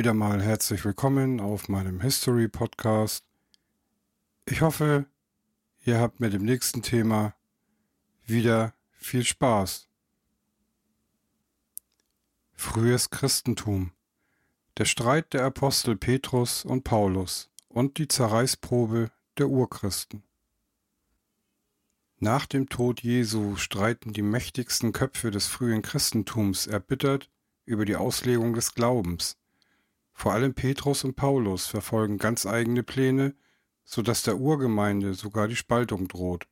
Wieder mal herzlich willkommen auf meinem History Podcast. Ich hoffe, ihr habt mit dem nächsten Thema wieder viel Spaß. Frühes Christentum. Der Streit der Apostel Petrus und Paulus und die Zerreißprobe der Urchristen. Nach dem Tod Jesu streiten die mächtigsten Köpfe des frühen Christentums erbittert über die Auslegung des Glaubens. Vor allem Petrus und Paulus verfolgen ganz eigene Pläne, so dass der Urgemeinde sogar die Spaltung droht.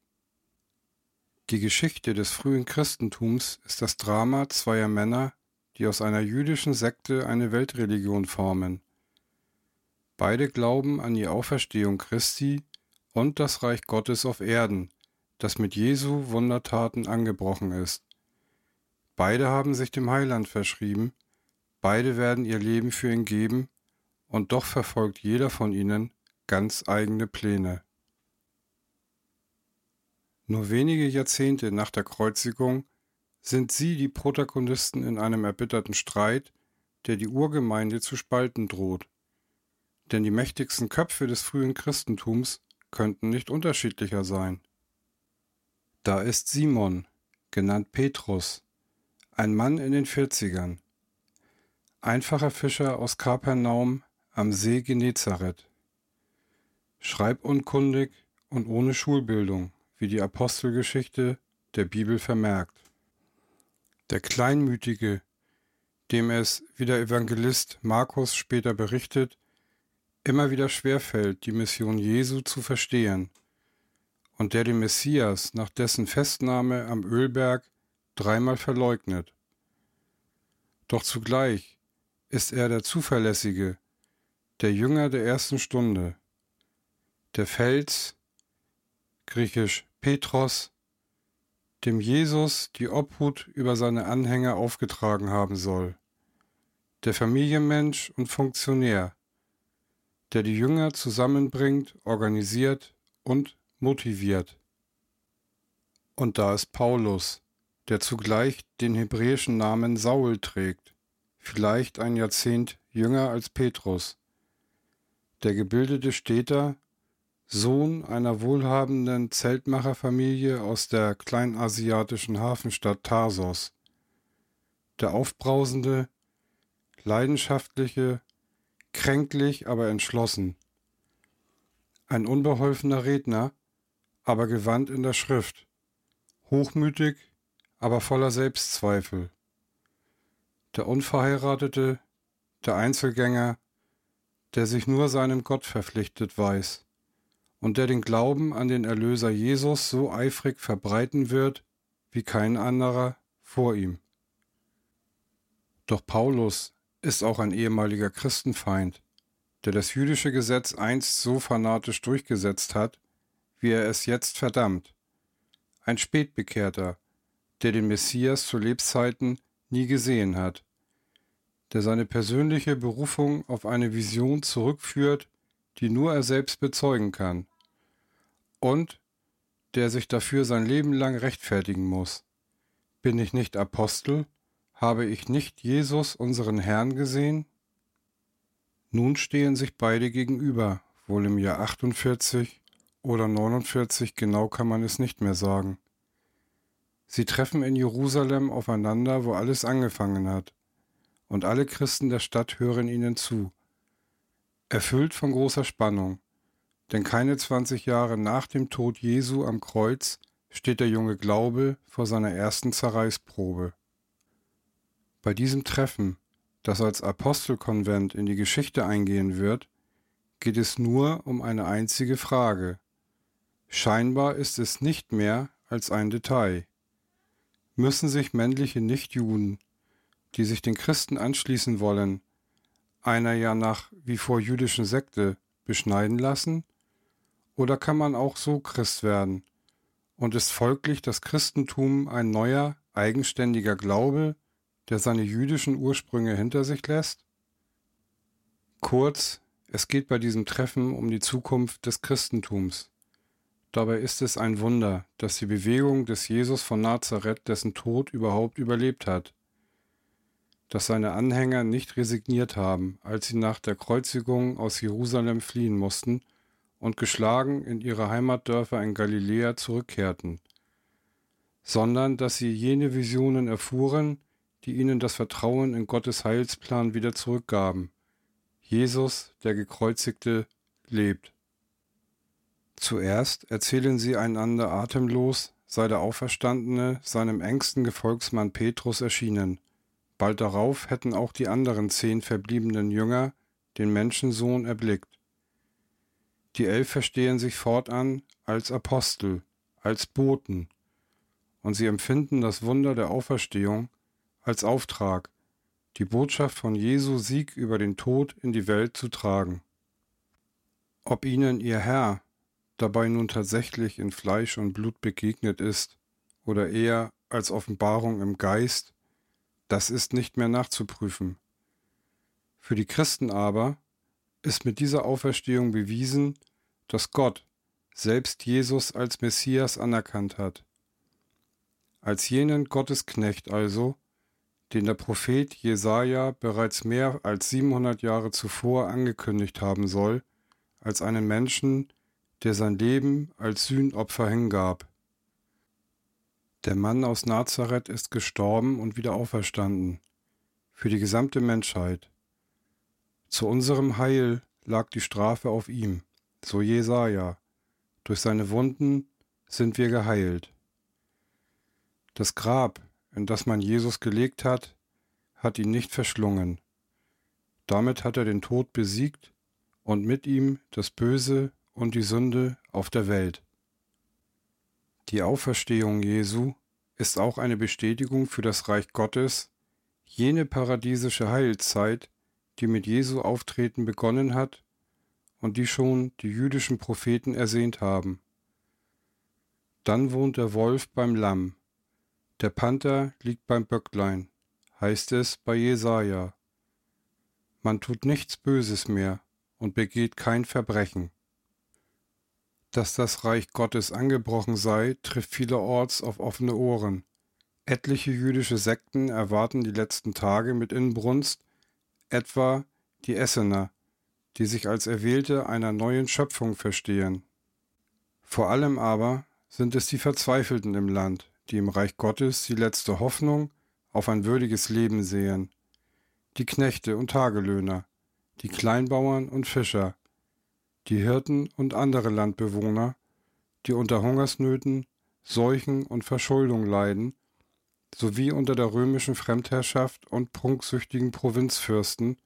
Die Geschichte des frühen Christentums ist das Drama zweier Männer, die aus einer jüdischen Sekte eine Weltreligion formen. Beide glauben an die Auferstehung Christi und das Reich Gottes auf Erden, das mit Jesu Wundertaten angebrochen ist. Beide haben sich dem Heiland verschrieben, beide werden ihr Leben für ihn geben, und doch verfolgt jeder von ihnen ganz eigene Pläne. Nur wenige Jahrzehnte nach der Kreuzigung sind sie die Protagonisten in einem erbitterten Streit, der die Urgemeinde zu spalten droht. Denn die mächtigsten Köpfe des frühen Christentums könnten nicht unterschiedlicher sein. Da ist Simon, genannt Petrus, ein Mann in den Vierzigern. Einfacher Fischer aus Kapernaum am See Genezareth. Schreibunkundig und ohne Schulbildung, wie die Apostelgeschichte der Bibel vermerkt. Der Kleinmütige, dem es, wie der Evangelist Markus später berichtet, immer wieder schwerfällt, die Mission Jesu zu verstehen, und der den Messias nach dessen Festnahme am Ölberg dreimal verleugnet. Doch zugleich ist er der Zuverlässige, der Jünger der ersten Stunde, der Fels, griechisch Petros, dem Jesus die Obhut über seine Anhänger aufgetragen haben soll, der Familienmensch und Funktionär, der die Jünger zusammenbringt, organisiert und motiviert. Und da ist Paulus, der zugleich den hebräischen Namen Saul trägt, vielleicht ein Jahrzehnt jünger als Petrus. Der gebildete Städter, Sohn einer wohlhabenden Zeltmacherfamilie aus der kleinasiatischen Hafenstadt Tarsos. Der aufbrausende, leidenschaftliche, kränklich, aber entschlossen. Ein unbeholfener Redner, aber gewandt in der Schrift, hochmütig, aber voller Selbstzweifel. Der Unverheiratete, der Einzelgänger, der sich nur seinem Gott verpflichtet weiß und der den Glauben an den Erlöser Jesus so eifrig verbreiten wird wie kein anderer vor ihm. Doch Paulus ist auch ein ehemaliger Christenfeind, der das jüdische Gesetz einst so fanatisch durchgesetzt hat, wie er es jetzt verdammt. Ein Spätbekehrter, der den Messias zu Lebzeiten nie gesehen hat, der seine persönliche Berufung auf eine Vision zurückführt, die nur er selbst bezeugen kann, und der sich dafür sein Leben lang rechtfertigen muss. Bin ich nicht Apostel? Habe ich nicht Jesus, unseren Herrn, gesehen? Nun stehen sich beide gegenüber, wohl im Jahr 48 oder 49, genau kann man es nicht mehr sagen. Sie treffen in Jerusalem aufeinander, wo alles angefangen hat, und alle Christen der Stadt hören ihnen zu. Erfüllt von großer Spannung, denn keine 20 Jahre nach dem Tod Jesu am Kreuz steht der junge Glaube vor seiner ersten Zerreißprobe. Bei diesem Treffen, das als Apostelkonvent in die Geschichte eingehen wird, geht es nur um eine einzige Frage. Scheinbar ist es nicht mehr als ein Detail müssen sich männliche Nichtjuden, die sich den Christen anschließen wollen, einer ja nach wie vor jüdischen Sekte beschneiden lassen? Oder kann man auch so Christ werden? Und ist folglich das Christentum ein neuer, eigenständiger Glaube, der seine jüdischen Ursprünge hinter sich lässt? Kurz, es geht bei diesem Treffen um die Zukunft des Christentums. Dabei ist es ein Wunder, dass die Bewegung des Jesus von Nazareth dessen Tod überhaupt überlebt hat. Dass seine Anhänger nicht resigniert haben, als sie nach der Kreuzigung aus Jerusalem fliehen mussten und geschlagen in ihre Heimatdörfer in Galiläa zurückkehrten, sondern dass sie jene Visionen erfuhren, die ihnen das Vertrauen in Gottes Heilsplan wieder zurückgaben. Jesus, der Gekreuzigte, lebt. Zuerst erzählen sie einander atemlos, sei der Auferstandene seinem engsten Gefolgsmann Petrus erschienen. Bald darauf hätten auch die anderen zehn verbliebenen Jünger den Menschensohn erblickt. Die elf verstehen sich fortan als Apostel, als Boten, und sie empfinden das Wunder der Auferstehung als Auftrag, die Botschaft von Jesu Sieg über den Tod in die Welt zu tragen. Ob ihnen ihr Herr dabei nun tatsächlich in Fleisch und Blut begegnet ist oder eher als Offenbarung im Geist, das ist nicht mehr nachzuprüfen. Für die Christen aber ist mit dieser Auferstehung bewiesen, dass Gott selbst Jesus als Messias anerkannt hat. Als jenen Gottesknecht also, den der Prophet Jesaja bereits mehr als 700 Jahre zuvor angekündigt haben soll, als einen Menschen, der sein Leben als Sühnopfer hingab. Der Mann aus Nazareth ist gestorben und wieder auferstanden, für die gesamte Menschheit. Zu unserem Heil lag die Strafe auf ihm, so Jesaja. Durch seine Wunden sind wir geheilt. Das Grab, in das man Jesus gelegt hat, hat ihn nicht verschlungen. Damit hat er den Tod besiegt und mit ihm das Böse und die Sünde auf der Welt. Die Auferstehung Jesu ist auch eine Bestätigung für das Reich Gottes, jene paradiesische Heilzeit, die mit Jesu Auftreten begonnen hat und die schon die jüdischen Propheten ersehnt haben. Dann wohnt der Wolf beim Lamm, der Panther liegt beim Böcklein, heißt es bei Jesaja. Man tut nichts Böses mehr und begeht kein Verbrechen. Dass das Reich Gottes angebrochen sei, trifft vielerorts auf offene Ohren. Etliche jüdische Sekten erwarten die letzten Tage mit Inbrunst, etwa die Essener, die sich als Erwählte einer neuen Schöpfung verstehen. Vor allem aber sind es die Verzweifelten im Land, die im Reich Gottes die letzte Hoffnung auf ein würdiges Leben sehen, die Knechte und Tagelöhner, die Kleinbauern und Fischer, die Hirten und andere Landbewohner, die unter Hungersnöten, Seuchen und Verschuldung leiden, sowie unter der römischen Fremdherrschaft und prunksüchtigen Provinzfürsten,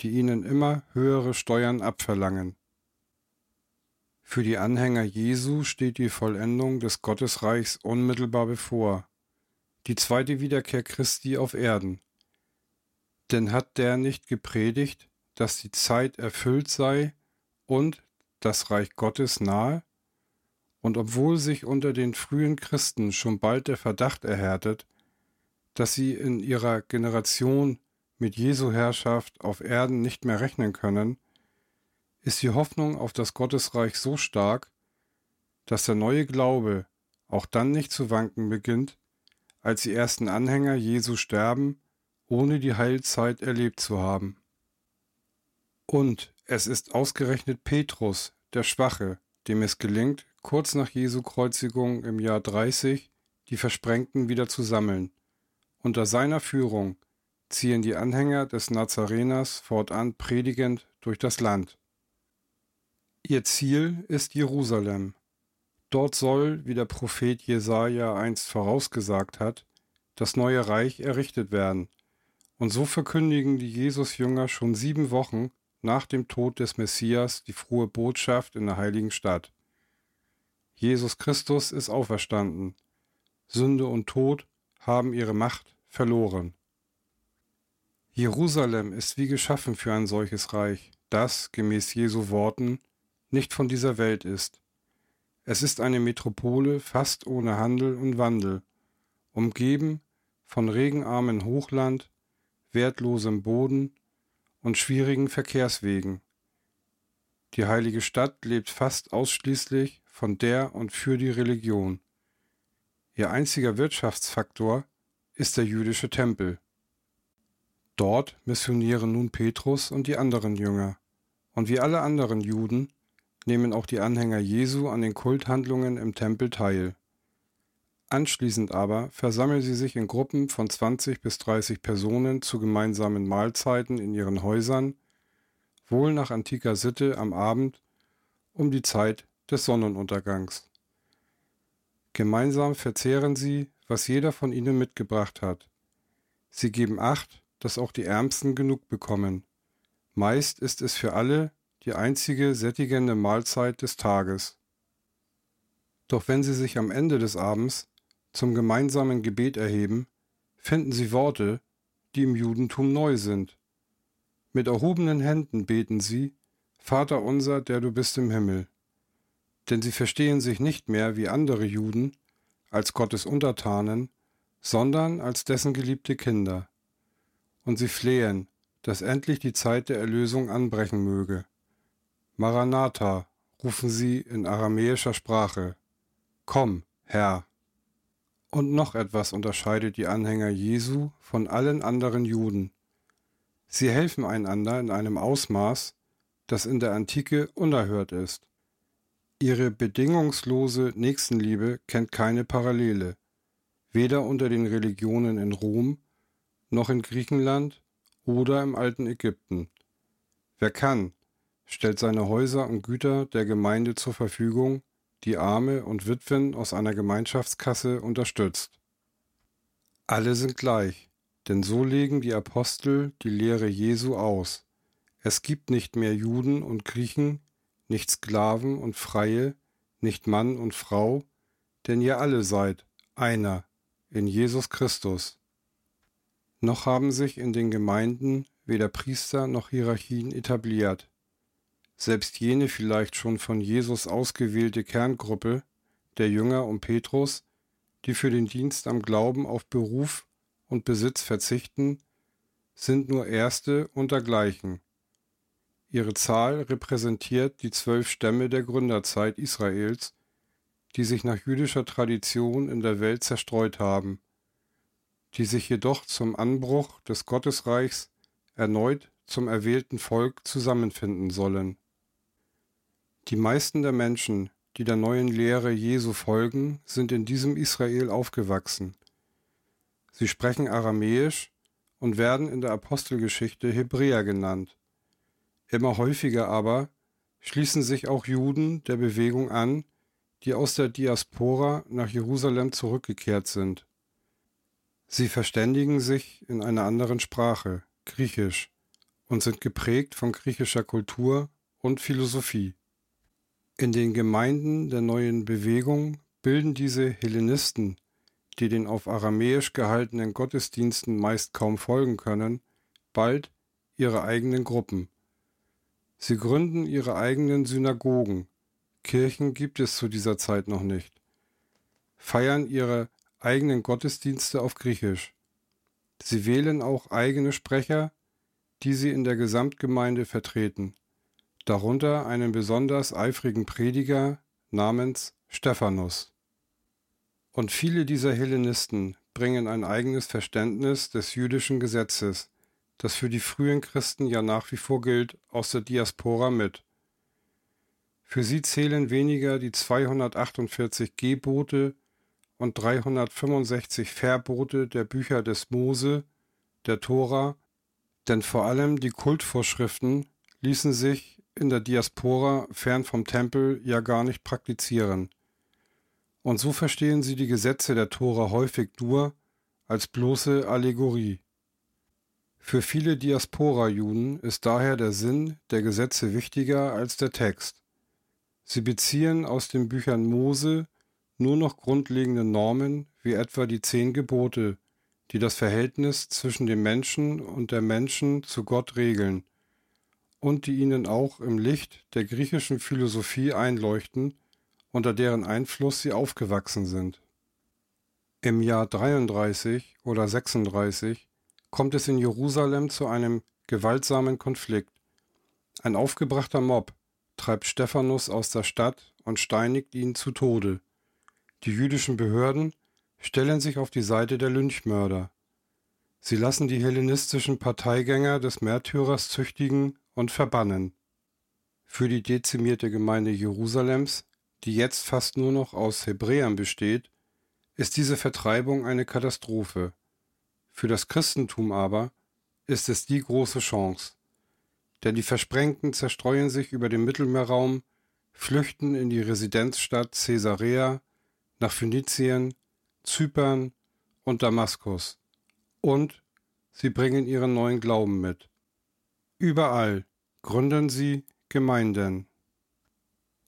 die ihnen immer höhere Steuern abverlangen. Für die Anhänger Jesu steht die Vollendung des Gottesreichs unmittelbar bevor, die zweite Wiederkehr Christi auf Erden. Denn hat der nicht gepredigt, dass die Zeit erfüllt sei, und das Reich Gottes nahe? Und obwohl sich unter den frühen Christen schon bald der Verdacht erhärtet, dass sie in ihrer Generation mit Jesu Herrschaft auf Erden nicht mehr rechnen können, ist die Hoffnung auf das Gottesreich so stark, dass der neue Glaube auch dann nicht zu wanken beginnt, als die ersten Anhänger Jesu sterben, ohne die Heilzeit erlebt zu haben. Und es ist ausgerechnet Petrus, der Schwache, dem es gelingt, kurz nach Jesu Kreuzigung im Jahr 30 die Versprengten wieder zu sammeln. Unter seiner Führung ziehen die Anhänger des Nazareners fortan predigend durch das Land. Ihr Ziel ist Jerusalem. Dort soll, wie der Prophet Jesaja einst vorausgesagt hat, das neue Reich errichtet werden. Und so verkündigen die Jesus-Jünger schon sieben Wochen nach dem Tod des Messias die frohe Botschaft in der heiligen Stadt. Jesus Christus ist auferstanden. Sünde und Tod haben ihre Macht verloren. Jerusalem ist wie geschaffen für ein solches Reich, das, gemäß Jesu Worten, nicht von dieser Welt ist. Es ist eine Metropole fast ohne Handel und Wandel, umgeben von regenarmen Hochland, wertlosem Boden und schwierigen Verkehrswegen. Die heilige Stadt lebt fast ausschließlich von der und für die Religion. Ihr einziger Wirtschaftsfaktor ist der jüdische Tempel. Dort missionieren nun Petrus und die anderen Jünger. Und wie alle anderen Juden nehmen auch die Anhänger Jesu an den Kulthandlungen im Tempel teil. Anschließend aber versammeln sie sich in Gruppen von 20 bis 30 Personen zu gemeinsamen Mahlzeiten in ihren Häusern, wohl nach antiker Sitte am Abend um die Zeit des Sonnenuntergangs. Gemeinsam verzehren sie, was jeder von ihnen mitgebracht hat. Sie geben Acht, dass auch die Ärmsten genug bekommen. Meist ist es für alle die einzige sättigende Mahlzeit des Tages. Doch wenn sie sich am Ende des Abends zum gemeinsamen Gebet erheben, finden sie Worte, die im Judentum neu sind. Mit erhobenen Händen beten sie, Vater unser, der du bist im Himmel. Denn sie verstehen sich nicht mehr wie andere Juden als Gottes Untertanen, sondern als dessen geliebte Kinder. Und sie flehen, dass endlich die Zeit der Erlösung anbrechen möge. Maranatha, rufen sie in aramäischer Sprache. Komm, Herr. Und noch etwas unterscheidet die Anhänger Jesu von allen anderen Juden. Sie helfen einander in einem Ausmaß, das in der Antike unerhört ist. Ihre bedingungslose Nächstenliebe kennt keine Parallele, weder unter den Religionen in Rom, noch in Griechenland oder im alten Ägypten. Wer kann, stellt seine Häuser und Güter der Gemeinde zur Verfügung, die Arme und Witwen aus einer Gemeinschaftskasse unterstützt. Alle sind gleich, denn so legen die Apostel die Lehre Jesu aus. Es gibt nicht mehr Juden und Griechen, nicht Sklaven und Freie, nicht Mann und Frau, denn ihr alle seid einer in Jesus Christus. Noch haben sich in den Gemeinden weder Priester noch Hierarchien etabliert. Selbst jene vielleicht schon von Jesus ausgewählte Kerngruppe der Jünger um Petrus, die für den Dienst am Glauben auf Beruf und Besitz verzichten, sind nur Erste untergleichen. Ihre Zahl repräsentiert die zwölf Stämme der Gründerzeit Israels, die sich nach jüdischer Tradition in der Welt zerstreut haben, die sich jedoch zum Anbruch des Gottesreichs erneut zum erwählten Volk zusammenfinden sollen. Die meisten der Menschen, die der neuen Lehre Jesu folgen, sind in diesem Israel aufgewachsen. Sie sprechen Aramäisch und werden in der Apostelgeschichte Hebräer genannt. Immer häufiger aber schließen sich auch Juden der Bewegung an, die aus der Diaspora nach Jerusalem zurückgekehrt sind. Sie verständigen sich in einer anderen Sprache, Griechisch, und sind geprägt von griechischer Kultur und Philosophie. In den Gemeinden der neuen Bewegung bilden diese Hellenisten, die den auf Aramäisch gehaltenen Gottesdiensten meist kaum folgen können, bald ihre eigenen Gruppen. Sie gründen ihre eigenen Synagogen, Kirchen gibt es zu dieser Zeit noch nicht, feiern ihre eigenen Gottesdienste auf Griechisch. Sie wählen auch eigene Sprecher, die sie in der Gesamtgemeinde vertreten darunter einen besonders eifrigen Prediger namens Stephanus. Und viele dieser Hellenisten bringen ein eigenes Verständnis des jüdischen Gesetzes, das für die frühen Christen ja nach wie vor gilt, aus der Diaspora mit. Für sie zählen weniger die 248 Gebote und 365 Verbote der Bücher des Mose, der Tora, denn vor allem die Kultvorschriften ließen sich in der Diaspora fern vom Tempel ja gar nicht praktizieren. Und so verstehen sie die Gesetze der Tora häufig nur als bloße Allegorie. Für viele Diaspora-Juden ist daher der Sinn der Gesetze wichtiger als der Text. Sie beziehen aus den Büchern Mose nur noch grundlegende Normen wie etwa die zehn Gebote, die das Verhältnis zwischen dem Menschen und der Menschen zu Gott regeln und die ihnen auch im Licht der griechischen Philosophie einleuchten, unter deren Einfluss sie aufgewachsen sind. Im Jahr 33 oder 36 kommt es in Jerusalem zu einem gewaltsamen Konflikt. Ein aufgebrachter Mob treibt Stephanus aus der Stadt und steinigt ihn zu Tode. Die jüdischen Behörden stellen sich auf die Seite der Lynchmörder. Sie lassen die hellenistischen Parteigänger des Märtyrers züchtigen und verbannen. Für die dezimierte Gemeinde Jerusalems, die jetzt fast nur noch aus Hebräern besteht, ist diese Vertreibung eine Katastrophe. Für das Christentum aber ist es die große Chance. Denn die Versprengten zerstreuen sich über den Mittelmeerraum, flüchten in die Residenzstadt Caesarea, nach Phönizien, Zypern und Damaskus. Und sie bringen ihren neuen Glauben mit. Überall gründen sie Gemeinden.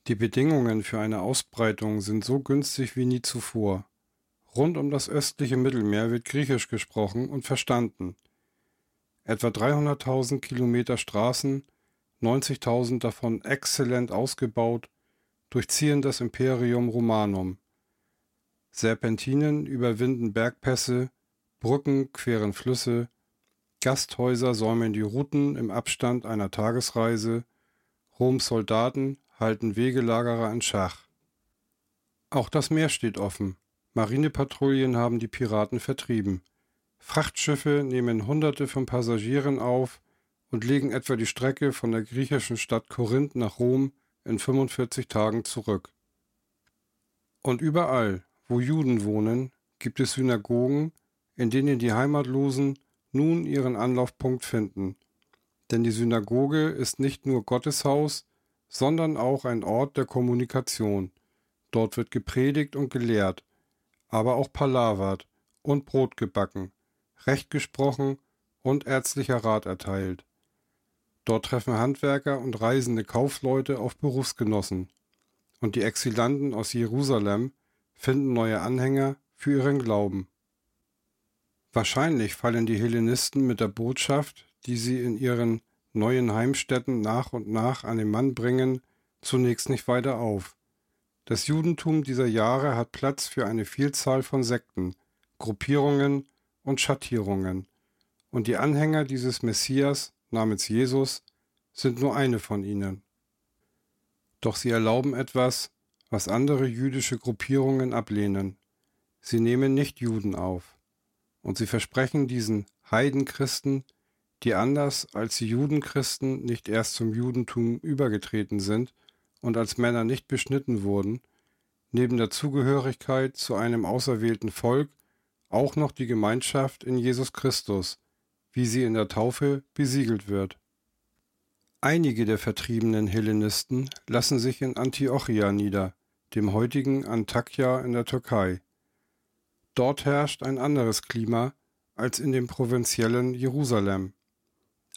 Die Bedingungen für eine Ausbreitung sind so günstig wie nie zuvor. Rund um das östliche Mittelmeer wird Griechisch gesprochen und verstanden. Etwa 300.000 Kilometer Straßen, 90.000 davon exzellent ausgebaut, durchziehen das Imperium Romanum. Serpentinen überwinden Bergpässe, Brücken queren Flüsse, Gasthäuser säumen die Routen im Abstand einer Tagesreise, Roms Soldaten halten Wegelagerer in Schach. Auch das Meer steht offen. Marinepatrouillen haben die Piraten vertrieben. Frachtschiffe nehmen Hunderte von Passagieren auf und legen etwa die Strecke von der griechischen Stadt Korinth nach Rom in 45 Tagen zurück. Und überall, wo Juden wohnen, gibt es Synagogen, in denen die Heimatlosen nun ihren Anlaufpunkt finden. Denn die Synagoge ist nicht nur Gotteshaus, sondern auch ein Ort der Kommunikation. Dort wird gepredigt und gelehrt, aber auch palavert und Brot gebacken, Recht gesprochen und ärztlicher Rat erteilt. Dort treffen Handwerker und reisende Kaufleute auf Berufsgenossen, und die Exilanten aus Jerusalem finden neue Anhänger für ihren Glauben. Wahrscheinlich fallen die Hellenisten mit der Botschaft, die sie in ihren neuen Heimstätten nach und nach an den Mann bringen, zunächst nicht weiter auf. Das Judentum dieser Jahre hat Platz für eine Vielzahl von Sekten, Gruppierungen und Schattierungen, und die Anhänger dieses Messias namens Jesus sind nur eine von ihnen. Doch sie erlauben etwas, was andere jüdische Gruppierungen ablehnen. Sie nehmen nicht Juden auf, und sie versprechen diesen Heidenchristen, die anders als die Judenchristen nicht erst zum Judentum übergetreten sind, und als Männer nicht beschnitten wurden, neben der Zugehörigkeit zu einem auserwählten Volk auch noch die Gemeinschaft in Jesus Christus, wie sie in der Taufe besiegelt wird. Einige der vertriebenen Hellenisten lassen sich in Antiochia nieder, dem heutigen Antakya in der Türkei. Dort herrscht ein anderes Klima als in dem provinziellen Jerusalem.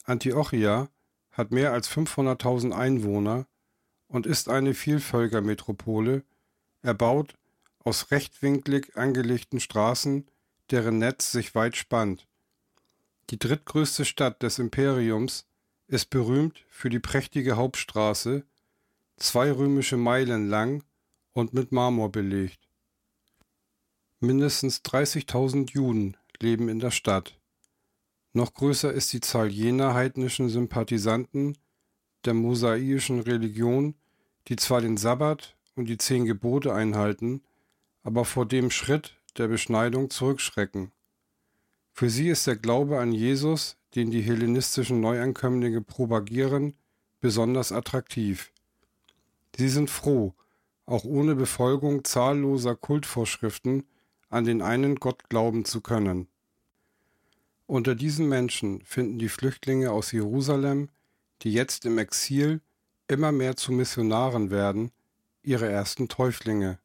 Antiochia hat mehr als 500.000 Einwohner und ist eine Vielvölkermetropole, erbaut aus rechtwinklig angelegten Straßen, deren Netz sich weit spannt. Die drittgrößte Stadt des Imperiums ist berühmt für die prächtige Hauptstraße, zwei römische Meilen lang und mit Marmor belegt. Mindestens 30.000 Juden leben in der Stadt. Noch größer ist die Zahl jener heidnischen Sympathisanten der mosaischen Religion, die zwar den Sabbat und die zehn Gebote einhalten, aber vor dem Schritt der Beschneidung zurückschrecken. Für sie ist der Glaube an Jesus, den die hellenistischen Neuankömmlinge propagieren, besonders attraktiv. Sie sind froh, auch ohne Befolgung zahlloser Kultvorschriften an den einen Gott glauben zu können. Unter diesen Menschen finden die Flüchtlinge aus Jerusalem, die jetzt im Exil immer mehr zu Missionaren werden, ihre ersten Täuflinge.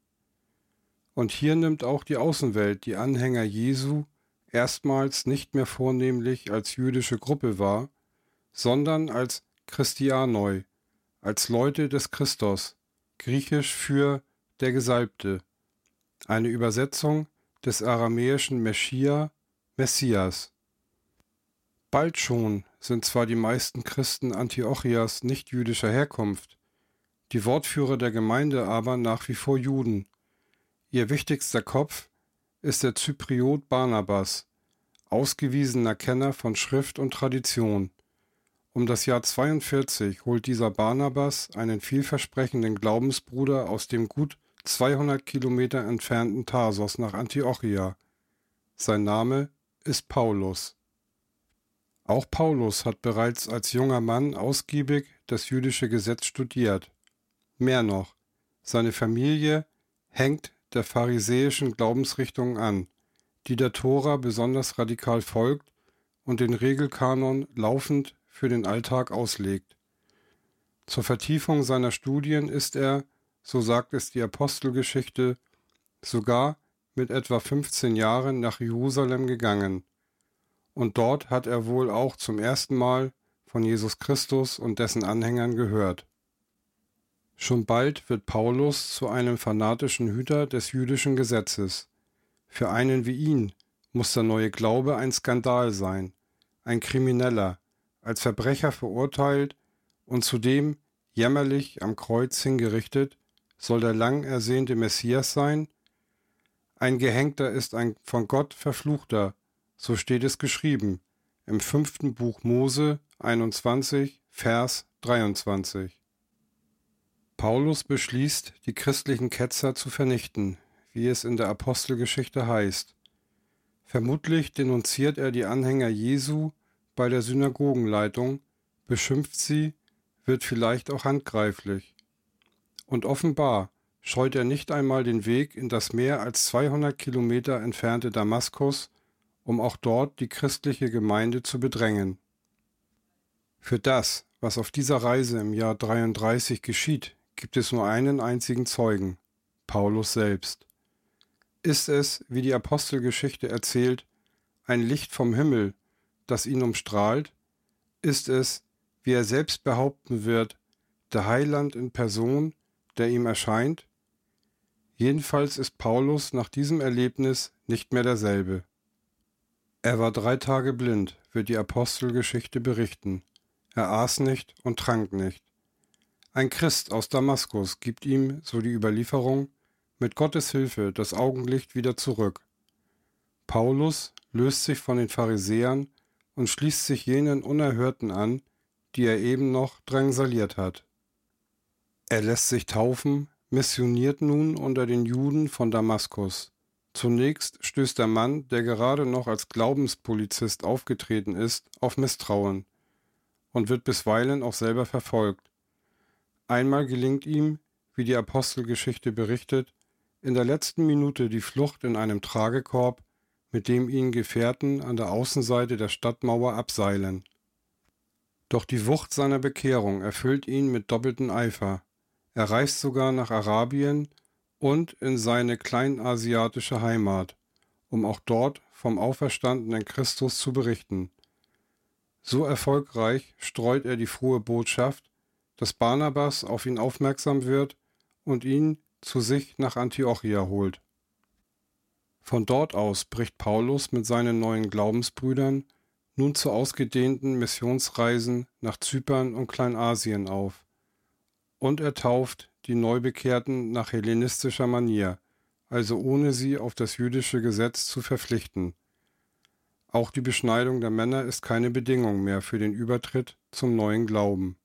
Und hier nimmt auch die Außenwelt die Anhänger Jesu erstmals nicht mehr vornehmlich als jüdische Gruppe wahr, sondern als Christianoi, als Leute des Christos, griechisch für der Gesalbte, eine Übersetzung des aramäischen Meschia, Messias. Bald schon sind zwar die meisten Christen Antiochias nicht jüdischer Herkunft, die Wortführer der Gemeinde aber nach wie vor Juden. Ihr wichtigster Kopf ist der Zypriot Barnabas, ausgewiesener Kenner von Schrift und Tradition. Um das Jahr 42 holt dieser Barnabas einen vielversprechenden Glaubensbruder aus dem gut 200 Kilometer entfernten Tarsos nach Antiochia. Sein Name ist Paulus. Auch Paulus hat bereits als junger Mann ausgiebig das jüdische Gesetz studiert. Mehr noch, seine Familie hängt der pharisäischen Glaubensrichtung an, die der Tora besonders radikal folgt und den Regelkanon laufend für den Alltag auslegt. Zur Vertiefung seiner Studien ist er, so sagt es die Apostelgeschichte, sogar mit etwa 15 Jahren nach Jerusalem gegangen. Und dort hat er wohl auch zum ersten Mal von Jesus Christus und dessen Anhängern gehört. Schon bald wird Paulus zu einem fanatischen Hüter des jüdischen Gesetzes. Für einen wie ihn muss der neue Glaube ein Skandal sein, ein Krimineller, als Verbrecher verurteilt und zudem jämmerlich am Kreuz hingerichtet, soll der lang ersehnte Messias sein? Ein Gehängter ist ein von Gott verfluchter, so steht es geschrieben im fünften Buch Mose 21, Vers 23. Paulus beschließt, die christlichen Ketzer zu vernichten, wie es in der Apostelgeschichte heißt. Vermutlich denunziert er die Anhänger Jesu bei der Synagogenleitung, beschimpft sie, wird vielleicht auch handgreiflich. Und offenbar scheut er nicht einmal den Weg in das mehr als 200 Kilometer entfernte Damaskus, um auch dort die christliche Gemeinde zu bedrängen. Für das, was auf dieser Reise im Jahr 33 geschieht, gibt es nur einen einzigen Zeugen, Paulus selbst. Ist es, wie die Apostelgeschichte erzählt, ein Licht vom Himmel, das ihn umstrahlt? Ist es, wie er selbst behaupten wird, der Heiland in Person, der ihm erscheint? Jedenfalls ist Paulus nach diesem Erlebnis nicht mehr derselbe. Er war drei Tage blind, wird die Apostelgeschichte berichten. Er aß nicht und trank nicht. Ein Christ aus Damaskus gibt ihm, so die Überlieferung, mit Gottes Hilfe das Augenlicht wieder zurück. Paulus löst sich von den Pharisäern und schließt sich jenen Unerhörten an, die er eben noch drangsaliert hat. Er lässt sich taufen, missioniert nun unter den Juden von Damaskus. Zunächst stößt der Mann, der gerade noch als Glaubenspolizist aufgetreten ist, auf Misstrauen und wird bisweilen auch selber verfolgt. Einmal gelingt ihm, wie die Apostelgeschichte berichtet, in der letzten Minute die Flucht in einem Tragekorb, mit dem ihn Gefährten an der Außenseite der Stadtmauer abseilen. Doch die Wucht seiner Bekehrung erfüllt ihn mit doppeltem Eifer. Er reist sogar nach Arabien und in seine kleinasiatische Heimat, um auch dort vom auferstandenen Christus zu berichten. So erfolgreich streut er die frohe Botschaft, dass Barnabas auf ihn aufmerksam wird und ihn zu sich nach Antiochia holt. Von dort aus bricht Paulus mit seinen neuen Glaubensbrüdern nun zu ausgedehnten Missionsreisen nach Zypern und Kleinasien auf. Und er tauft die Neubekehrten nach hellenistischer Manier, also ohne sie auf das jüdische Gesetz zu verpflichten. Auch die Beschneidung der Männer ist keine Bedingung mehr für den Übertritt zum neuen Glauben.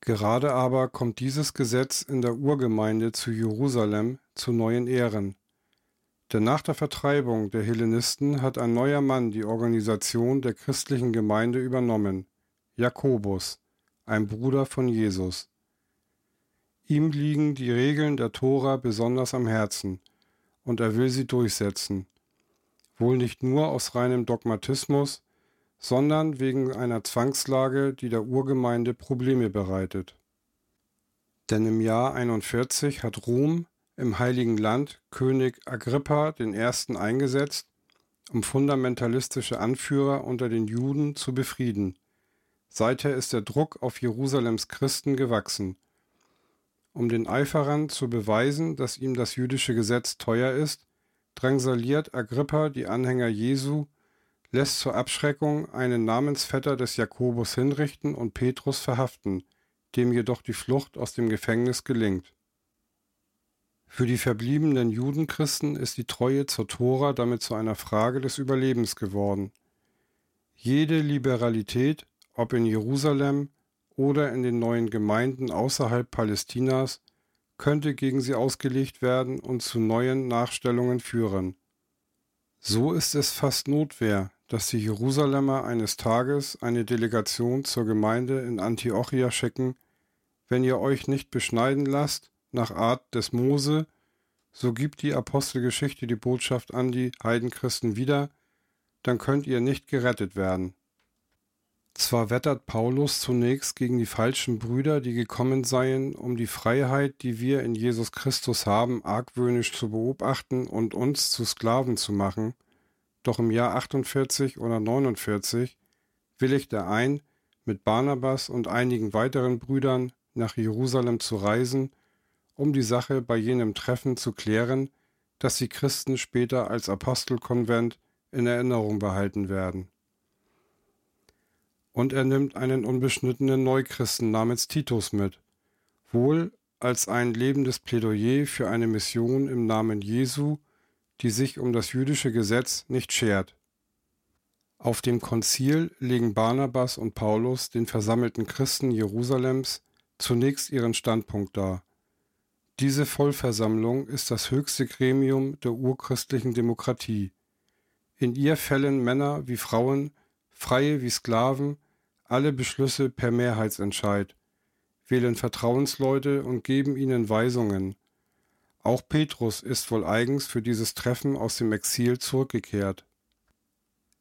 Gerade aber kommt dieses Gesetz in der Urgemeinde zu Jerusalem zu neuen Ehren. Denn nach der Vertreibung der Hellenisten hat ein neuer Mann die Organisation der christlichen Gemeinde übernommen, Jakobus, ein Bruder von Jesus. Ihm liegen die Regeln der Tora besonders am Herzen, und er will sie durchsetzen. Wohl nicht nur aus reinem Dogmatismus, sondern wegen einer Zwangslage, die der Urgemeinde Probleme bereitet. Denn im Jahr 41 hat Rom im Heiligen Land König Agrippa I. eingesetzt, um fundamentalistische Anführer unter den Juden zu befrieden. Seither ist der Druck auf Jerusalems Christen gewachsen. Um den Eiferern zu beweisen, dass ihm das jüdische Gesetz teuer ist, drangsaliert Agrippa die Anhänger Jesu lässt zur Abschreckung einen Namensvetter des Jakobus hinrichten und Petrus verhaften, dem jedoch die Flucht aus dem Gefängnis gelingt. Für die verbliebenen Judenchristen ist die Treue zur Tora damit zu einer Frage des Überlebens geworden. Jede Liberalität, ob in Jerusalem oder in den neuen Gemeinden außerhalb Palästinas, könnte gegen sie ausgelegt werden und zu neuen Nachstellungen führen. So ist es fast Notwehr, dass die Jerusalemer eines Tages eine Delegation zur Gemeinde in Antiochia schicken, wenn ihr euch nicht beschneiden lasst, nach Art des Mose, so gibt die Apostelgeschichte die Botschaft an die Heidenchristen wieder, dann könnt ihr nicht gerettet werden. Zwar wettert Paulus zunächst gegen die falschen Brüder, die gekommen seien, um die Freiheit, die wir in Jesus Christus haben, argwöhnisch zu beobachten und uns zu Sklaven zu machen, doch im Jahr 48 oder 49 willigt er ein, mit Barnabas und einigen weiteren Brüdern nach Jerusalem zu reisen, um die Sache bei jenem Treffen zu klären, das die Christen später als Apostelkonvent in Erinnerung behalten werden. Und er nimmt einen unbeschnittenen Neuchristen namens Titus mit, wohl als ein lebendes Plädoyer für eine Mission im Namen Jesu die sich um das jüdische Gesetz nicht schert. Auf dem Konzil legen Barnabas und Paulus den versammelten Christen Jerusalems zunächst ihren Standpunkt dar. Diese Vollversammlung ist das höchste Gremium der urchristlichen Demokratie. In ihr fällen Männer wie Frauen, Freie wie Sklaven, alle Beschlüsse per Mehrheitsentscheid, wählen Vertrauensleute und geben ihnen Weisungen, auch Petrus ist wohl eigens für dieses Treffen aus dem Exil zurückgekehrt.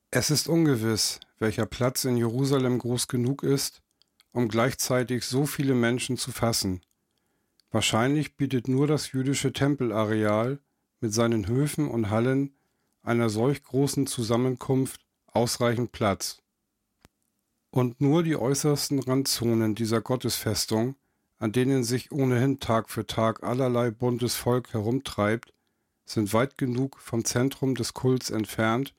Es ist ungewiss, welcher Platz in Jerusalem groß genug ist, um gleichzeitig so viele Menschen zu fassen. Wahrscheinlich bietet nur das jüdische Tempelareal mit seinen Höfen und Hallen einer solch großen Zusammenkunft ausreichend Platz. Und nur die äußersten Randzonen dieser Gottesfestung an denen sich ohnehin Tag für Tag allerlei buntes Volk herumtreibt, sind weit genug vom Zentrum des Kults entfernt,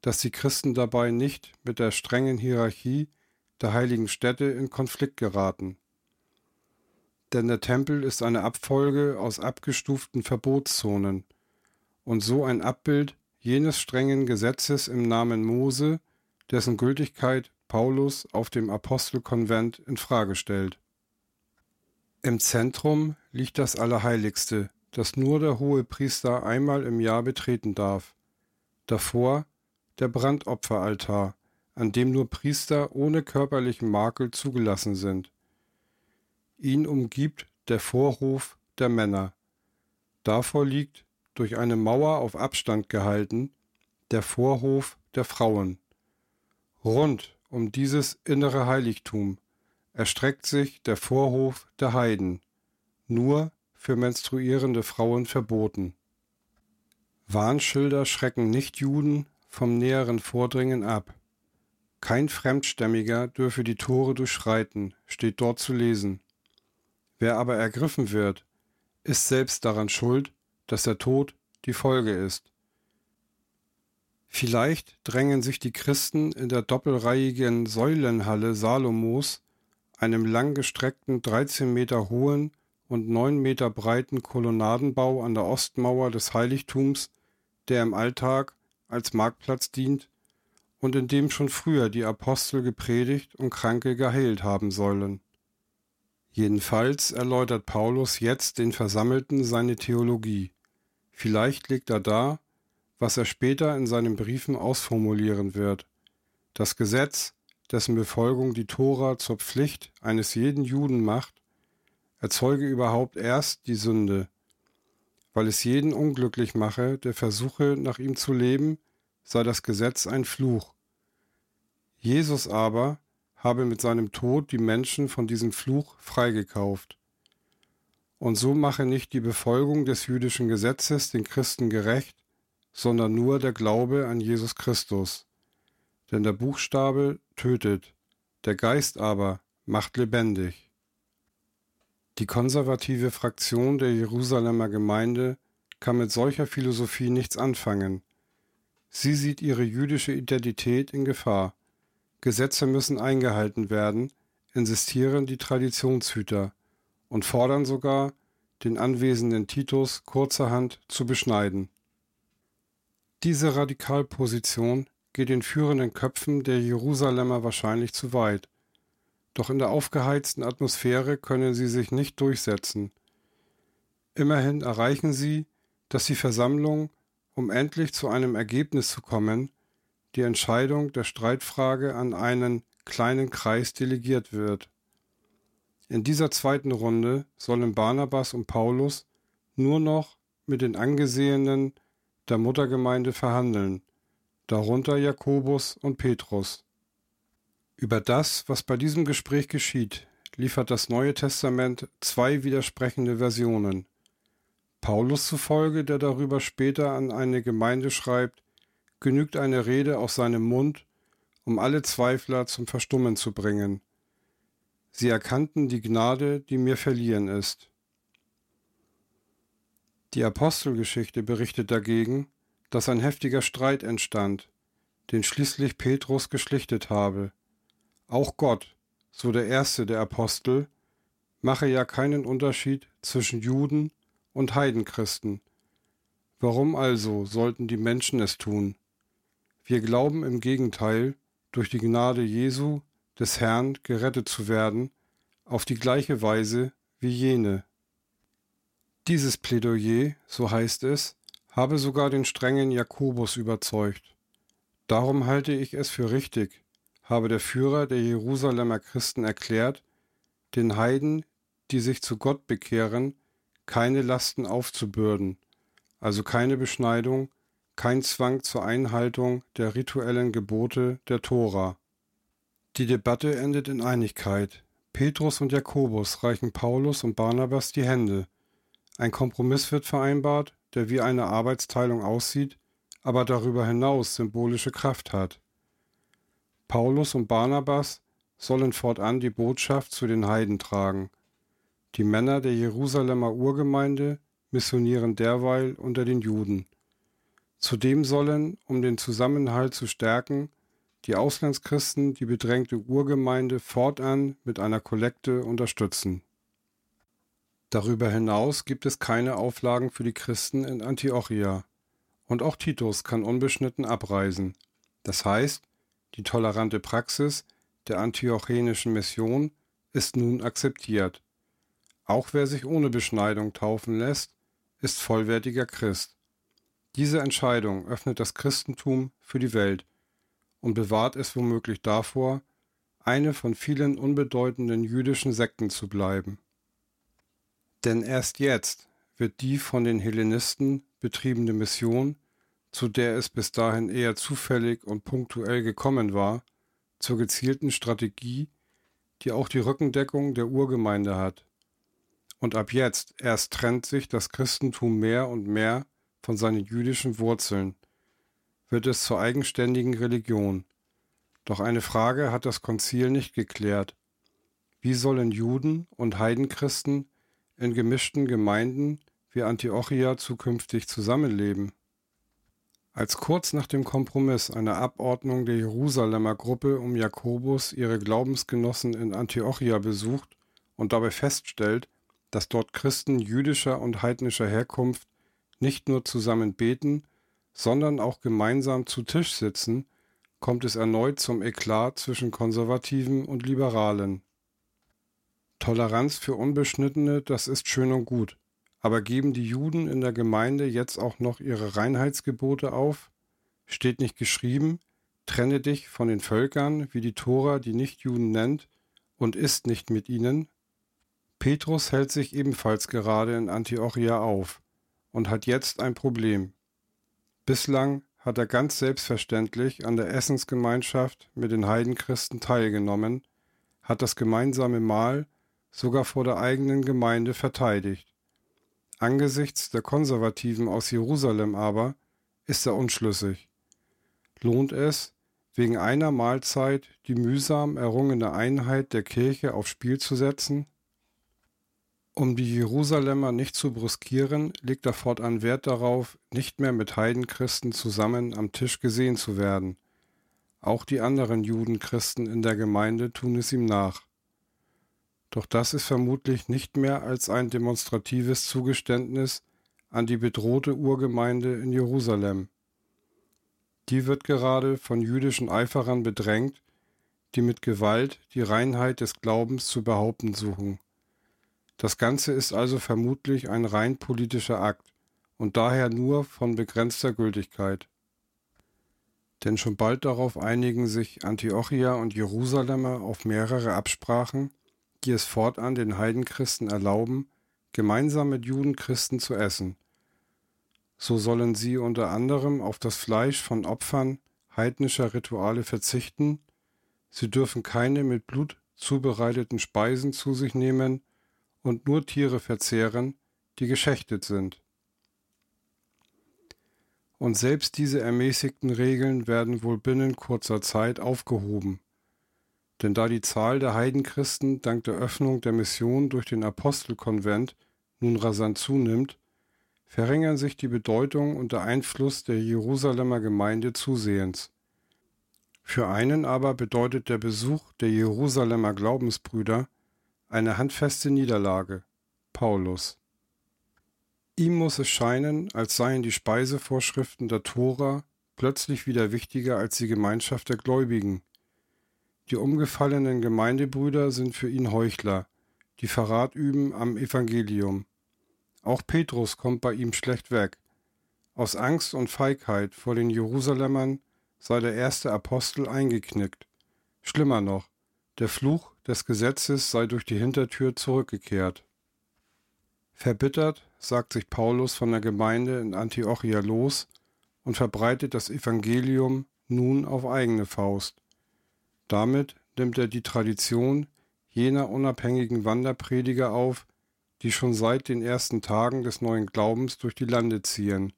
dass die Christen dabei nicht mit der strengen Hierarchie der heiligen Städte in Konflikt geraten. Denn der Tempel ist eine Abfolge aus abgestuften Verbotszonen und so ein Abbild jenes strengen Gesetzes im Namen Mose, dessen Gültigkeit Paulus auf dem Apostelkonvent in Frage stellt. Im Zentrum liegt das Allerheiligste, das nur der Hohepriester einmal im Jahr betreten darf. Davor der Brandopferaltar, an dem nur Priester ohne körperlichen Makel zugelassen sind. Ihn umgibt der Vorhof der Männer. Davor liegt, durch eine Mauer auf Abstand gehalten, der Vorhof der Frauen. Rund um dieses innere Heiligtum erstreckt sich der Vorhof der Heiden, nur für menstruierende Frauen verboten. Warnschilder schrecken Nichtjuden vom näheren Vordringen ab. Kein Fremdstämmiger dürfe die Tore durchschreiten, steht dort zu lesen. Wer aber ergriffen wird, ist selbst daran schuld, dass der Tod die Folge ist. Vielleicht drängen sich die Christen in der doppelreihigen Säulenhalle Salomos einem langgestreckten 13 Meter hohen und 9 Meter breiten Kolonnadenbau an der Ostmauer des Heiligtums, der im Alltag als Marktplatz dient und in dem schon früher die Apostel gepredigt und Kranke geheilt haben sollen. Jedenfalls erläutert Paulus jetzt den Versammelten seine Theologie. Vielleicht legt er dar, was er später in seinen Briefen ausformulieren wird. Das Gesetz, dessen Befolgung die Tora zur Pflicht eines jeden Juden macht, erzeuge überhaupt erst die Sünde, weil es jeden unglücklich mache, der versuche, nach ihm zu leben, sei das Gesetz ein Fluch. Jesus aber habe mit seinem Tod die Menschen von diesem Fluch freigekauft. Und so mache nicht die Befolgung des jüdischen Gesetzes den Christen gerecht, sondern nur der Glaube an Jesus Christus. Denn der Buchstabe tötet, der Geist aber macht lebendig. Die konservative Fraktion der Jerusalemer Gemeinde kann mit solcher Philosophie nichts anfangen. Sie sieht ihre jüdische Identität in Gefahr. Gesetze müssen eingehalten werden, insistieren die Traditionshüter und fordern sogar, den anwesenden Titus kurzerhand zu beschneiden. Diese Radikalposition geht den führenden Köpfen der Jerusalemer wahrscheinlich zu weit. Doch in der aufgeheizten Atmosphäre können sie sich nicht durchsetzen. Immerhin erreichen sie, dass die Versammlung, um endlich zu einem Ergebnis zu kommen, die Entscheidung der Streitfrage an einen kleinen Kreis delegiert wird. In dieser zweiten Runde sollen Barnabas und Paulus nur noch mit den Angesehenen der Muttergemeinde verhandeln, darunter Jakobus und Petrus. Über das, was bei diesem Gespräch geschieht, liefert das Neue Testament zwei widersprechende Versionen. Paulus zufolge, der darüber später an eine Gemeinde schreibt, genügt eine Rede aus seinem Mund, um alle Zweifler zum Verstummen zu bringen. Sie erkannten die Gnade, die mir verliehen ist. Die Apostelgeschichte berichtet dagegen, dass ein heftiger Streit entstand, den schließlich Petrus geschlichtet habe. Auch Gott, so der erste der Apostel, mache ja keinen Unterschied zwischen Juden und Heidenchristen. Warum also sollten die Menschen es tun? Wir glauben im Gegenteil, durch die Gnade Jesu, des Herrn, gerettet zu werden, auf die gleiche Weise wie jene. Dieses Plädoyer, so heißt es, habe sogar den strengen Jakobus überzeugt. Darum halte ich es für richtig, habe der Führer der Jerusalemer Christen erklärt, den Heiden, die sich zu Gott bekehren, keine Lasten aufzubürden, also keine Beschneidung, kein Zwang zur Einhaltung der rituellen Gebote der Tora. Die Debatte endet in Einigkeit. Petrus und Jakobus reichen Paulus und Barnabas die Hände, ein Kompromiss wird vereinbart, der wie eine Arbeitsteilung aussieht, aber darüber hinaus symbolische Kraft hat. Paulus und Barnabas sollen fortan die Botschaft zu den Heiden tragen. Die Männer der Jerusalemer Urgemeinde missionieren derweil unter den Juden. Zudem sollen, um den Zusammenhalt zu stärken, die Auslandschristen die bedrängte Urgemeinde fortan mit einer Kollekte unterstützen. Darüber hinaus gibt es keine Auflagen für die Christen in Antiochia. Und auch Titus kann unbeschnitten abreisen. Das heißt, die tolerante Praxis der antiochenischen Mission ist nun akzeptiert. Auch wer sich ohne Beschneidung taufen lässt, ist vollwertiger Christ. Diese Entscheidung öffnet das Christentum für die Welt und bewahrt es womöglich davor, eine von vielen unbedeutenden jüdischen Sekten zu bleiben. Denn erst jetzt wird die von den Hellenisten betriebene Mission, zu der es bis dahin eher zufällig und punktuell gekommen war, zur gezielten Strategie, die auch die Rückendeckung der Urgemeinde hat. Und ab jetzt erst trennt sich das Christentum mehr und mehr von seinen jüdischen Wurzeln, wird es zur eigenständigen Religion. Doch eine Frage hat das Konzil nicht geklärt. Wie sollen Juden und Heidenchristen in gemischten Gemeinden wie Antiochia zukünftig zusammenleben. Als kurz nach dem Kompromiss einer Abordnung der Jerusalemer Gruppe um Jakobus ihre Glaubensgenossen in Antiochia besucht und dabei feststellt, dass dort Christen jüdischer und heidnischer Herkunft nicht nur zusammen beten, sondern auch gemeinsam zu Tisch sitzen, kommt es erneut zum Eklat zwischen Konservativen und Liberalen. Toleranz für Unbeschnittene, das ist schön und gut. Aber geben die Juden in der Gemeinde jetzt auch noch ihre Reinheitsgebote auf? Steht nicht geschrieben, trenne dich von den Völkern, wie die Tora die Nichtjuden nennt, und isst nicht mit ihnen? Petrus hält sich ebenfalls gerade in Antiochia auf und hat jetzt ein Problem. Bislang hat er ganz selbstverständlich an der Essensgemeinschaft mit den Heidenchristen teilgenommen, hat das gemeinsame Mahl sogar vor der eigenen Gemeinde verteidigt. Angesichts der Konservativen aus Jerusalem aber ist er unschlüssig. Lohnt es, wegen einer Mahlzeit die mühsam errungene Einheit der Kirche aufs Spiel zu setzen? Um die Jerusalemer nicht zu brüskieren, legt er fortan Wert darauf, nicht mehr mit Heidenchristen zusammen am Tisch gesehen zu werden. Auch die anderen Judenchristen in der Gemeinde tun es ihm nach. Doch das ist vermutlich nicht mehr als ein demonstratives Zugeständnis an die bedrohte Urgemeinde in Jerusalem. Die wird gerade von jüdischen Eiferern bedrängt, die mit Gewalt die Reinheit des Glaubens zu behaupten suchen. Das Ganze ist also vermutlich ein rein politischer Akt und daher nur von begrenzter Gültigkeit. Denn schon bald darauf einigen sich Antiochia und Jerusalemer auf mehrere Absprachen, die es fortan den Heidenchristen erlauben, gemeinsam mit Judenchristen zu essen. So sollen sie unter anderem auf das Fleisch von Opfern heidnischer Rituale verzichten, sie dürfen keine mit Blut zubereiteten Speisen zu sich nehmen und nur Tiere verzehren, die geschächtet sind. Und selbst diese ermäßigten Regeln werden wohl binnen kurzer Zeit aufgehoben. Denn da die Zahl der Heidenchristen dank der Öffnung der Mission durch den Apostelkonvent nun rasant zunimmt, verringern sich die Bedeutung und der Einfluss der Jerusalemer Gemeinde zusehends. Für einen aber bedeutet der Besuch der Jerusalemer Glaubensbrüder eine handfeste Niederlage. Paulus. Ihm muss es scheinen, als seien die Speisevorschriften der Tora plötzlich wieder wichtiger als die Gemeinschaft der Gläubigen. Die umgefallenen Gemeindebrüder sind für ihn Heuchler, die Verrat üben am Evangelium. Auch Petrus kommt bei ihm schlecht weg. Aus Angst und Feigheit vor den Jerusalemern sei der erste Apostel eingeknickt. Schlimmer noch, der Fluch des Gesetzes sei durch die Hintertür zurückgekehrt. Verbittert sagt sich Paulus von der Gemeinde in Antiochia los und verbreitet das Evangelium nun auf eigene Faust. Damit nimmt er die Tradition jener unabhängigen Wanderprediger auf, die schon seit den ersten Tagen des neuen Glaubens durch die Lande ziehen.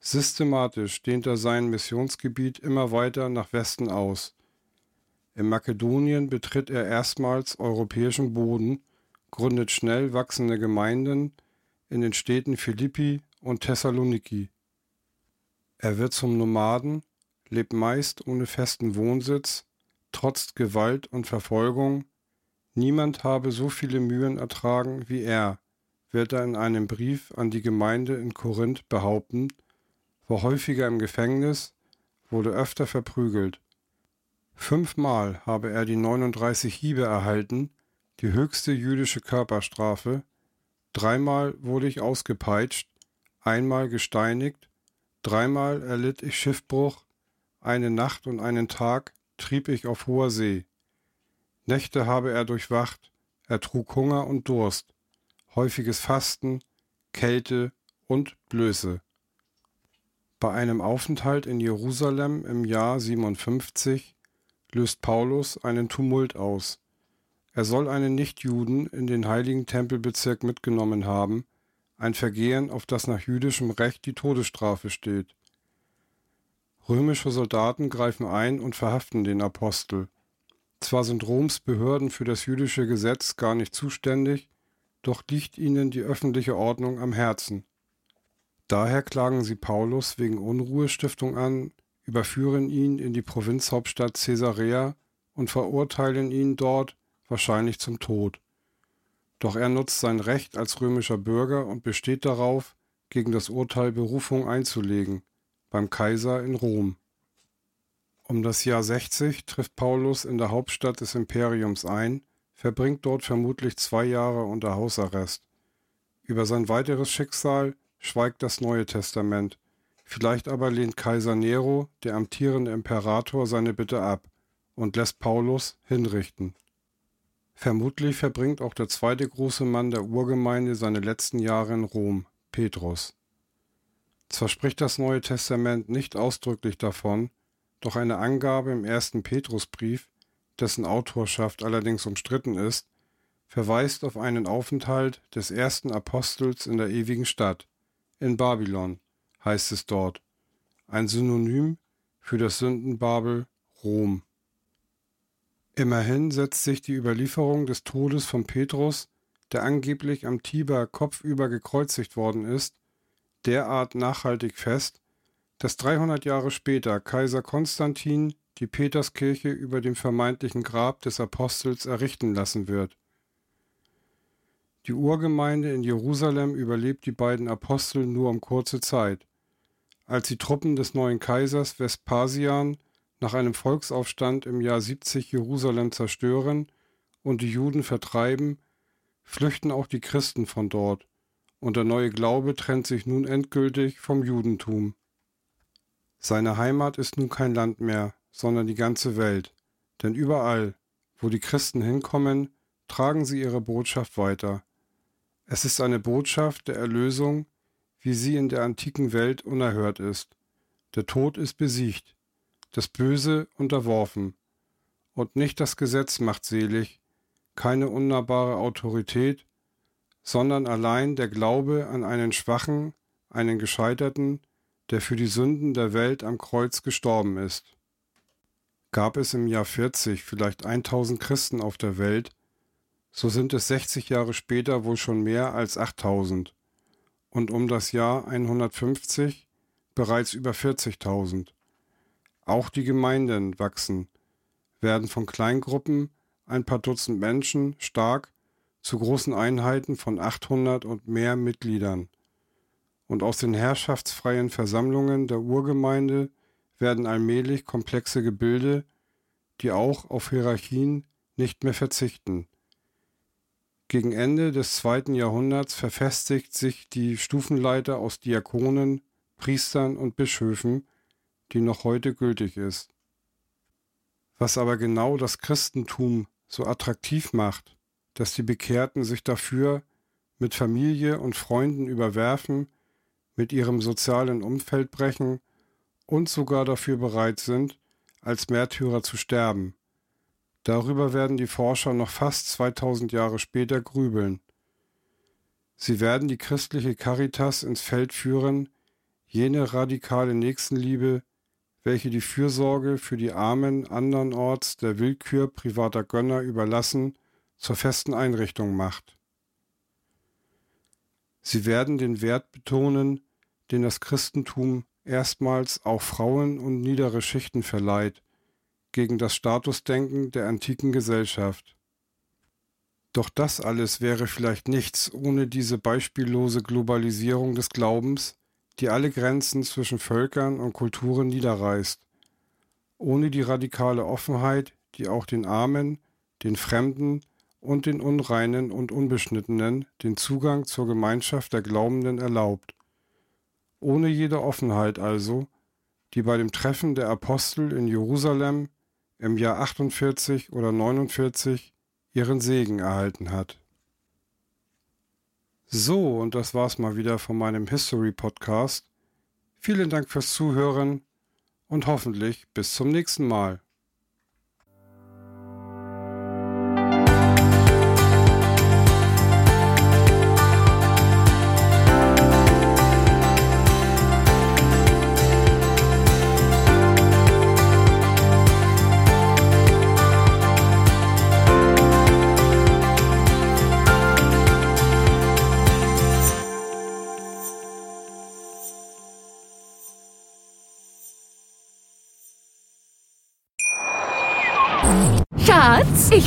Systematisch dehnt er sein Missionsgebiet immer weiter nach Westen aus. In Makedonien betritt er erstmals europäischen Boden gründet schnell wachsende Gemeinden in den Städten Philippi und Thessaloniki. Er wird zum Nomaden, lebt meist ohne festen Wohnsitz, trotzt Gewalt und Verfolgung. Niemand habe so viele Mühen ertragen wie er, wird er in einem Brief an die Gemeinde in Korinth behaupten, war häufiger im Gefängnis, wurde öfter verprügelt. Fünfmal habe er die 39 Hiebe erhalten, die höchste jüdische Körperstrafe, dreimal wurde ich ausgepeitscht, einmal gesteinigt, dreimal erlitt ich Schiffbruch, eine Nacht und einen Tag trieb ich auf hoher See. Nächte habe er durchwacht, er trug Hunger und Durst, häufiges Fasten, Kälte und Blöße. Bei einem Aufenthalt in Jerusalem im Jahr 57 löst Paulus einen Tumult aus. Er soll einen Nichtjuden in den heiligen Tempelbezirk mitgenommen haben, ein Vergehen, auf das nach jüdischem Recht die Todesstrafe steht. Römische Soldaten greifen ein und verhaften den Apostel. Zwar sind Roms Behörden für das jüdische Gesetz gar nicht zuständig, doch liegt ihnen die öffentliche Ordnung am Herzen. Daher klagen sie Paulus wegen Unruhestiftung an, überführen ihn in die Provinzhauptstadt Caesarea und verurteilen ihn dort wahrscheinlich zum Tod. Doch er nutzt sein Recht als römischer Bürger und besteht darauf, gegen das Urteil Berufung einzulegen, beim Kaiser in Rom. Um das Jahr 60 trifft Paulus in der Hauptstadt des Imperiums ein, verbringt dort vermutlich zwei Jahre unter Hausarrest. Über sein weiteres Schicksal schweigt das Neue Testament, vielleicht aber lehnt Kaiser Nero, der amtierende Imperator, seine Bitte ab und lässt Paulus hinrichten. Vermutlich verbringt auch der zweite große Mann der Urgemeinde seine letzten Jahre in Rom, Petrus. Zwar spricht das Neue Testament nicht ausdrücklich davon, doch eine Angabe im ersten Petrusbrief, dessen Autorschaft allerdings umstritten ist, verweist auf einen Aufenthalt des ersten Apostels in der ewigen Stadt, in Babylon, heißt es dort, ein Synonym für das Sündenbabel Rom. Immerhin setzt sich die Überlieferung des Todes von Petrus, der angeblich am Tiber kopfüber gekreuzigt worden ist, derart nachhaltig fest, dass 300 Jahre später Kaiser Konstantin die Peterskirche über dem vermeintlichen Grab des Apostels errichten lassen wird. Die Urgemeinde in Jerusalem überlebt die beiden Apostel nur um kurze Zeit. Als die Truppen des neuen Kaisers Vespasian nach einem Volksaufstand im Jahr 70 Jerusalem zerstören und die Juden vertreiben, flüchten auch die Christen von dort, und der neue Glaube trennt sich nun endgültig vom Judentum. Seine Heimat ist nun kein Land mehr, sondern die ganze Welt. Denn überall, wo die Christen hinkommen, tragen sie ihre Botschaft weiter. Es ist eine Botschaft der Erlösung, wie sie in der antiken Welt unerhört ist. Der Tod ist besiegt, das Böse unterworfen. Und nicht das Gesetz macht selig, keine unnahbare Autorität, sondern allein der Glaube an einen Schwachen, einen Gescheiterten, der für die Sünden der Welt am Kreuz gestorben ist. Gab es im Jahr 40 vielleicht 1000 Christen auf der Welt, so sind es 60 Jahre später wohl schon mehr als 8000 und um das Jahr 150 bereits über 40.000. Auch die Gemeinden wachsen, werden von Kleingruppen, ein paar Dutzend Menschen stark zu großen Einheiten von 800 und mehr Mitgliedern. Und aus den herrschaftsfreien Versammlungen der Urgemeinde werden allmählich komplexe Gebilde, die auch auf Hierarchien nicht mehr verzichten. Gegen Ende des zweiten Jahrhunderts verfestigt sich die Stufenleiter aus Diakonen, Priestern und Bischöfen, die noch heute gültig ist. Was aber genau das Christentum so attraktiv macht, dass die Bekehrten sich dafür mit Familie und Freunden überwerfen, mit ihrem sozialen Umfeld brechen und sogar dafür bereit sind, als Märtyrer zu sterben. Darüber werden die Forscher noch fast 2000 Jahre später grübeln. Sie werden die christliche Caritas ins Feld führen, jene radikale Nächstenliebe, welche die Fürsorge für die Armen andernorts der Willkür privater Gönner überlassen zur festen Einrichtung macht. Sie werden den Wert betonen, den das Christentum erstmals auch Frauen und niedere Schichten verleiht, gegen das Statusdenken der antiken Gesellschaft. Doch das alles wäre vielleicht nichts ohne diese beispiellose Globalisierung des Glaubens, die alle Grenzen zwischen Völkern und Kulturen niederreißt, ohne die radikale Offenheit, die auch den Armen, den Fremden und den Unreinen und Unbeschnittenen den Zugang zur Gemeinschaft der Glaubenden erlaubt. Ohne jede Offenheit also, die bei dem Treffen der Apostel in Jerusalem im Jahr 48 oder 49 ihren Segen erhalten hat. So, und das war's mal wieder von meinem History Podcast. Vielen Dank fürs Zuhören und hoffentlich bis zum nächsten Mal.